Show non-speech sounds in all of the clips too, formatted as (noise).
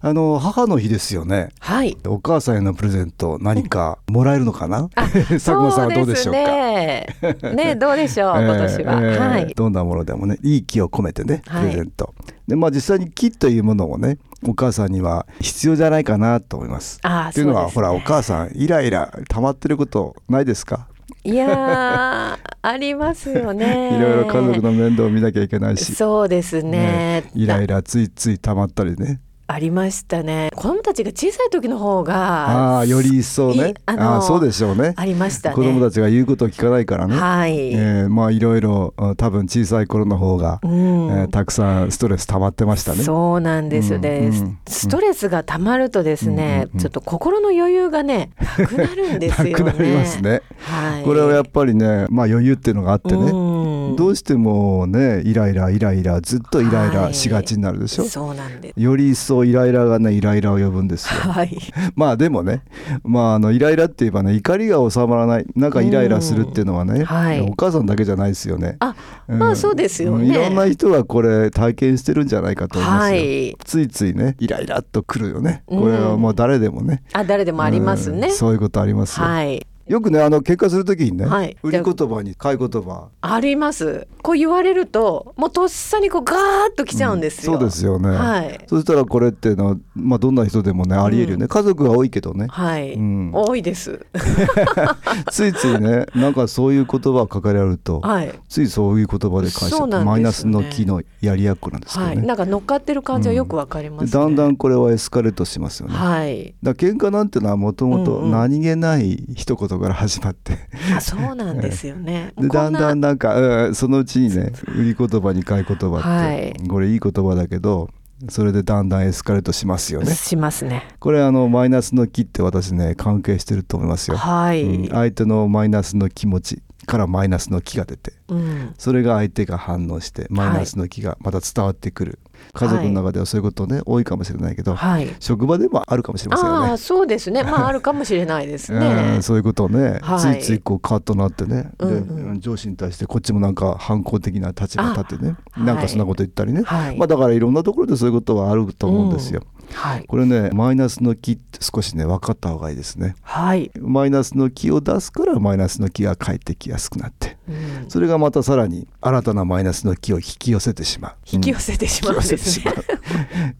あの母の日ですよね。はい。お母さんへのプレゼント何かもらえるのかな？(laughs) 佐久間さんはどうでしょうか？ねね (laughs) どうでしょう、今年は、えー、はい。どんなものでもねいい気を込めてねプレゼント。はい、でまあ実際に木というものもねお母さんには必要じゃないかなと思います。あというのは、ね、ほらお母さんイライラ溜まってることないですか？いや (laughs) ありますよね。いろいろ家族の面倒を見なきゃいけないし。そうですね。ねイライラついつい溜まったりね。ありましたね。子供たちが小さい時の方があより一層ね。あそうでしょうね。ありました、ね、子供たちが言うことを聞かないからね。はい、えー、まあいろいろ多分小さい頃の方が、うん、えー、たくさんストレス溜まってましたね。そうなんですよ。ね、うんうん、ストレスが溜まるとですね、うん、ちょっと心の余裕がねなくなるんですよね。(laughs) なくなりますね、はい、これはやっぱりねまあ余裕っていうのがあってね、どうしてもねイライライライラずっとイライラしがちになるでしょ、はい、そうなんです。より一層イライラがねイライラを呼ぶんですよ、はい、(laughs) まあでもねまああのイライラって言えばね怒りが収まらないなんかイライラするっていうのはね、はい、お母さんだけじゃないですよね。あ、うん、まあそうですよね。いろんな人がこれ体験してるんじゃないかと思いますよ、はい、ついついねイライラっとくるよね。これはもう誰でもね、あ誰でもありますね、うん、そういうことありますよ、はいよくねあの結果するときにね、はい、売り言葉に買い言葉。あります。こう言われるともうとっさにこうガーッときちゃうんですよ、うん、そうですよね、はい、そしたらこれっていうのは、まあ、どんな人でもねありえるよね、うん、家族が多いけどね。はい、うん、多いです。(laughs) ついついねなんかそういう言葉を書かれると、はい、ついそういう言葉で返して、ね、マイナスの気のやりやっこなんですけどね、はい、なんか乗っかってる感じはよくわかります、ね、だんだんこれはエスカレートしますよね。はい。だ喧嘩なんてのはもともと何気ない一言から始まって、あそうなんですよね。(laughs) でだんだんなんか、うん、そのうちにね売り言葉に買い言葉って、はい、これいい言葉だけどそれでだんだんエスカレートしますよね。しますね。これあのマイナスの気って私ね関係してると思いますよ。はい、うん、相手のマイナスの気持ちからマイナスの気が出て、うん、それが相手が反応してマイナスの気がまた伝わってくる、家族の中ではそういうことね、多いかもしれないけど、はい、職場でもあるかもしれませんよね。あそうですね、まああるかもしれないですね。そういうことをね、はい、ついついこうカッとなってね、うんうん、で上司に対してこっちもなんか反抗的な立場立ってね、なんかそんなこと言ったりね、はい、まあだからいろんなところでそういうことはあると思うんですよ。うん。はい、これねマイナスの気って少しね分かった方がいいですね、はい、マイナスの気を出すからマイナスの気が返ってきやすくなって、うん、それがまたさらに新たなマイナスの気を引き寄せてしまう。引き寄せてしまうんですね、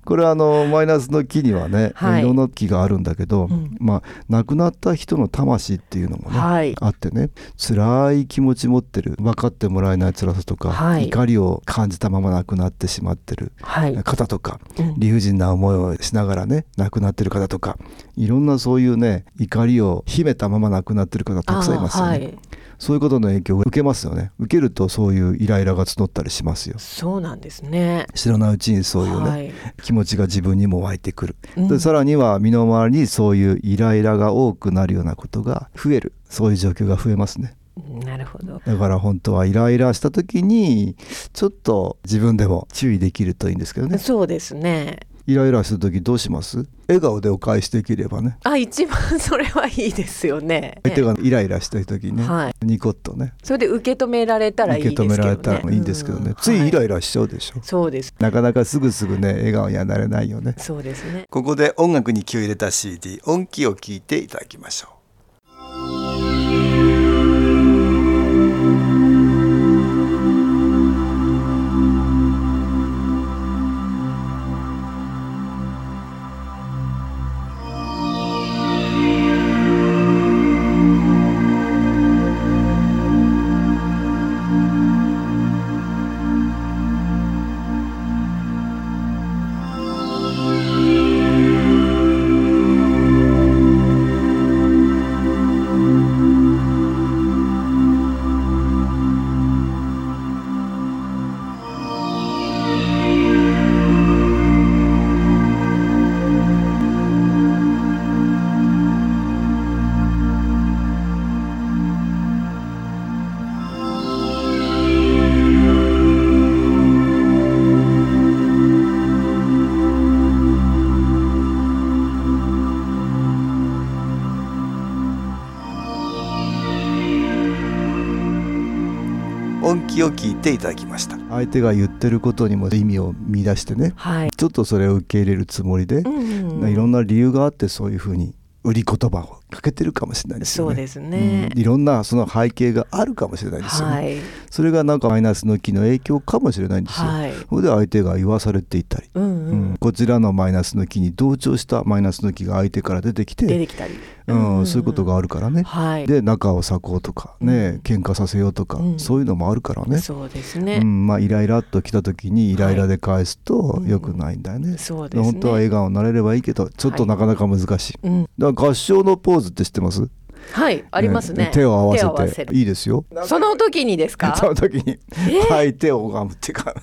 これはあのマイナスの気にはね、はい、いろんな気があるんだけど、うん、まあ亡くなった人の魂っていうのもね、はい、あってね辛い気持ち持ってる分かってもらえない辛さとか、はい、怒りを感じたまま亡くなってしまってる方とか、理不尽な思いをしながらね亡くなってる方とかいろんなそういうね怒りを秘めたまま亡くなってる方たくさんいますよね。そういうことの影響を受けますよね。受けるとそういうイライラが募ったりしますよ。そうなんですね。知らないうちにそういうね、はい、気持ちが自分にも湧いてくる、うん、でさらには身の回りにそういうイライラが多くなるようなことが増える。そういう状況が増えますね。なるほど。だから本当はイライラした時にちょっと自分でも注意できるといいんですけどね。そうですねイライラする時どうします？笑顔でお返しできればね。あ一番それはいいですよね。相手がイライラした時にね、はい、ニコッとね。それで受け止められたらいいですけど、ね、受け止められたらいいんですけどね、うん、ついイライラしちゃうでしょ、はい、そうです。なかなかすぐすぐね笑顔にはなれないよね。そうですね。ここで音楽に気を入れた CD 音気を聞いていただきましょう音気を聞いていただきました。相手が言ってることにも意味を見出してね、はい、ちょっとそれを受け入れるつもりで、うんうん、いろんな理由があってそういうふうに売り言葉をかけてるかもしれないですよね。そうですね、うん、いろんなその背景があるかもしれないですよね。はい、それがなんかマイナスの気の影響かもしれないんですよ。はい、それで相手が言わされていたり、うんうんうん、こちらのマイナスの気に同調したマイナスの気が相手から出てきて出てきたり、うん、うん、そういうことがあるからね。はい、で仲を裂こうとかね、喧嘩させようとか、うん、そういうのもあるからね。そうですね。うん、まあイライラっと来た時にイライラで返すと良くないんだよね。そうですね。本当は笑顔になれればいいけどちょっとなかなか難しい。だから合唱のポーズって知ってます？はいありますね、手を合わせて。いいですよ。その時にですか？(laughs) その時に、相手を拝むっていうか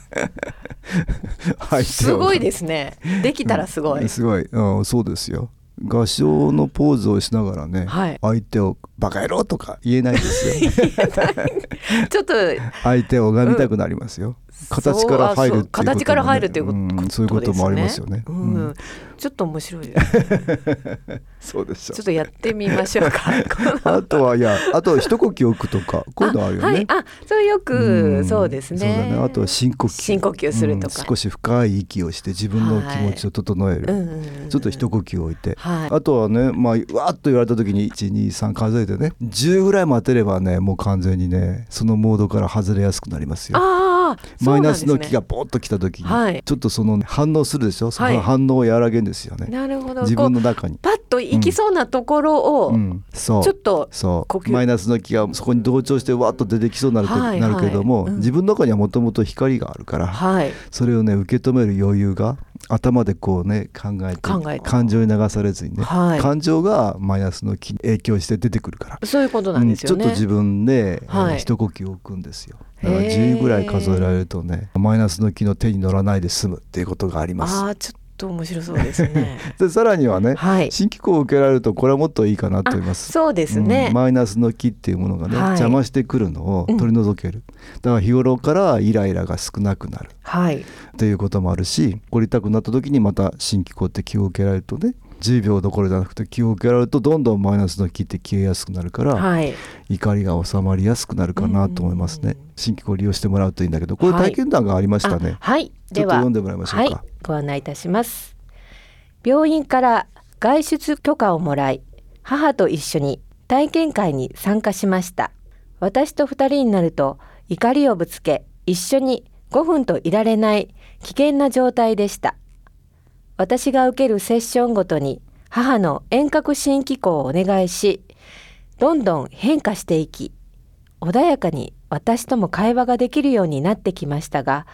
すごいですね。できたらすごい、すごい、うん、そうですよ。合唱のポーズをしながらね、はい、相手をバカ野郎とか言えないですよ (laughs) ちょっと (laughs) 相手を拝みたくなりますよ、うん形から入るっていうこと、ね、形から入るっていうこと、うん、そういうこともありますよね。うん、ちょっと面白いです、ね。(laughs) そうでしょ。ちょっとやってみましょうか。(laughs) あとはいや、あと一呼吸置くとか、こういうのあるよね。はい、あ、それよく、そうですね。そうだね。あとは深呼吸。深呼吸するとか、少し深い息をして自分の気持ちを整える。ちょっと一呼吸置いて、はい、あとはね、まあわっと言われた時に一二三数えてね、十ぐらい待てればね、もう完全にね、そのモードから外れやすくなりますよ。ああ、マイナスの気がポッと来た時に、はい、ちょっとその、ね、反応するでしょ？その反応を和らげるんですよね。なるほど。自分の中に。パッと行きそうなところを、うん、そう。ちょっとそう。マイナスの気がそこに同調してわっと出てきそうになる,、はい、なるけども、うん、自分の中にはもともと光があるから、はい、それをね受け止める余裕が頭でこうね考えて感情に流されずにね、はい、感情がマイナスの気に影響して出てくるから。そういうことなんですよね、うん、ちょっと自分で、はい、一呼吸置くんですよ。だから10ぐらい数えられるとねマイナスの気の手に乗らないで済むっていうことがあります。あちょっと面白そうですね。(laughs) でさらにはね、はい、新機構を受けられるとこれはもっといいかなと思います。そうですね、うん、マイナスの気っていうものがね、はい、邪魔してくるのを取り除ける、うん、だから日頃からイライラが少なくなる、はい、ということもあるし怒りたくなった時にまた新機構って気を受けられるとね10秒どころじゃなくて気を受けられるとどんどんマイナスの気って消えやすくなるから、はい、怒りが収まりやすくなるかなと思いますね。新機構を利用してもらうといいんだけどこれ体験談がありましたね。はい、ちょっと読んでもらいましょうか。ご案内いたします。病院から外出許可をもらい母と一緒に体験会に参加しました私と2人になると怒りをぶつけ一緒に5分といられない危険な状態でした私が受けるセッションごとに母の遠隔心機構をお願いしどんどん変化していき穏やかに私とも会話ができるようになってきましたが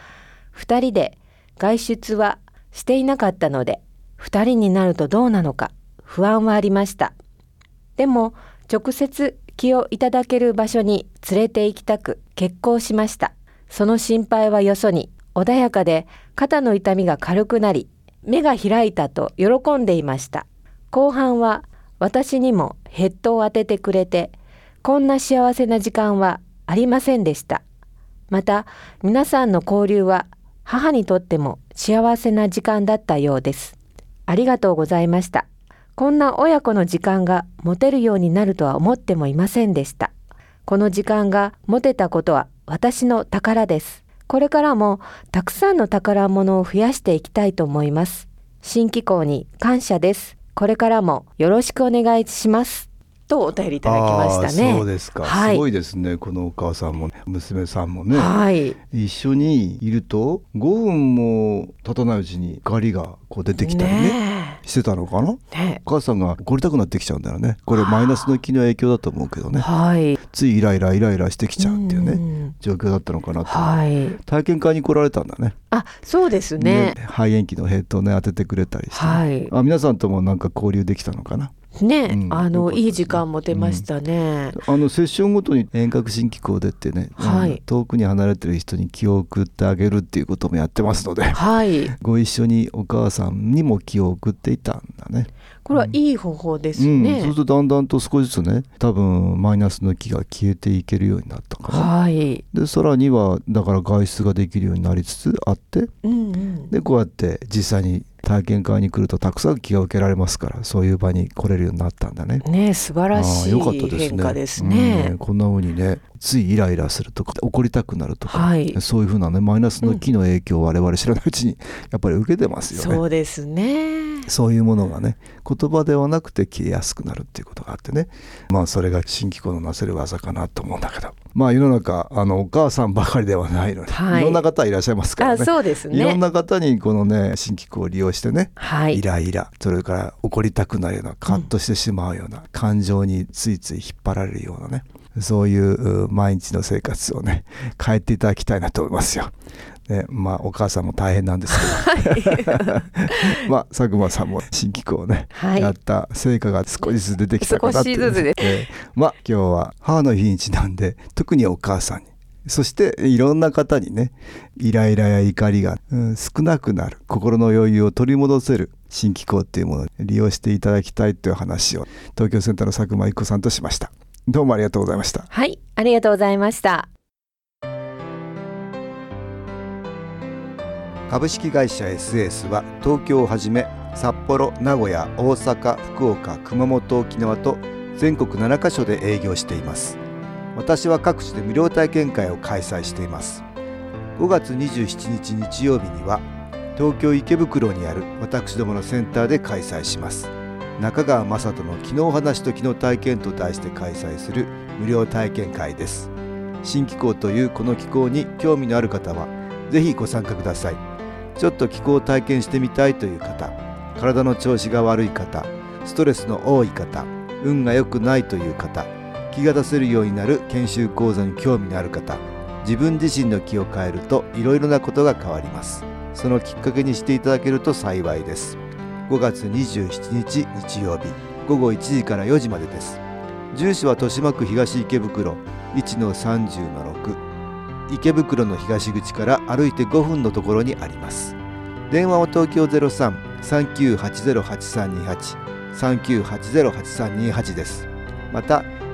2人で外出はしていなかったので2人になるとどうなのか不安はありました。でも直接気をいただける場所に連れて行きたく結婚しました。その心配はよそに穏やかで肩の痛みが軽くなり目が開いたと喜んでいました後半は私にもヘッドを当ててくれてこんな幸せな時間はありませんでしたまた皆さんの交流は母にとっても幸せな時間だったようですありがとうございました。こんな親子の時間が持てるようになるとは思ってもいませんでした。この時間が持てたことは私の宝です。これからもたくさんの宝物を増やしていきたいと思います。新機構に感謝です。これからもよろしくお願いします。とお便りいただきましたね。そうですか、はい、すごいですね。このお母さんも娘さんもね、はい、一緒にいると5分も経たないうちに怒りがこう出てきたりね。ねしてたのかな、ね、お母さんが怒りたくなってきちゃうんだよね。これマイナスの気の影響だと思うけどね、はい、ついイライライライラしてきちゃうっていうね状況だったのかなと、はい、体験会に来られたんだね。あそうですね。肺炎期のヘッドをね当ててくれたりして、はい、あ皆さんともなんか交流できたのかな？ね、うん、あの、ね、いい時間も出ましたね、うん、あのセッションごとに遠隔新機構でってね、はい、遠くに離れてる人に気を送ってあげるっていうこともやってますので、はい、(laughs) ご一緒にお母さんにも気を送っていたんだね。これはいい方法ですね、うん、そうするとだんだんと少しずつね多分マイナスの気が消えていけるようになったから、はい、でさらにはだから外出ができるようになりつつあって、うんうん、でこうやって実際に体験会に来るとたくさん気が受けられますからそういう場に来れるようになったんだね。ね素晴らしい変化ですね。こんな風にねついイライラするとか怒りたくなるとか、はい、そういうふうなねマイナスの気の影響を我々知らないうちにやっぱり受けてますよね。そうですね。そういうものがね言葉ではなくて消えやすくなるっていうことがあってね。まあそれが新機構のなせる技かなと思うんだけど。まあ世の中あのお母さんばかりではないので、はい、いろんな方いらっしゃいますからね。そうですね。いろんな方にこのね新機構を利用してね、はい、イライラそれから怒りたくなるようなカッとしてしまうような、うん、感情についつい引っ張られるようなねそういう毎日の生活をね (laughs) 変えていただきたいなと思いますよ。ね、まあお母さんも大変なんですけど、(laughs) まあ佐久間さんも新機構をね、はい、やった成果が少しずつ出てきたかなって、ね、えー、まあ今日は母の日にちなんで特にお母さんにそしていろんな方にねイライラや怒りが、うん、少なくなる。心の余裕を取り戻せる新機構っていうものを利用していただきたいという話を東京センターの佐久間一子さんとしました。どうもありがとうございました。はいありがとうございました。株式会社 SS は東京をはじめ札幌名古屋大阪福岡熊本沖縄と全国7カ所で営業しています私は各地で無料体験会を開催しています。5月27日日曜日には東京池袋にある私どものセンターで開催します。中川雅人の「昨日話と昨日体験」と題して開催する無料体験会です。新気候というこの気候に興味のある方は是非ご参加ください。ちょっと気候を体験してみたいという方体の調子が悪い方ストレスの多い方運が良くないという方気が出せるようになる研修講座に興味のある方自分自身の気を変えるといろいろなことが変わります。そのきっかけにしていただけると幸いです。5月27日日曜日午後1時から4時までです。住所は豊島区東池袋1-30-6池袋の東口から歩いて5分のところにあります。電話は東京03-3980-8328 3980-8328です。また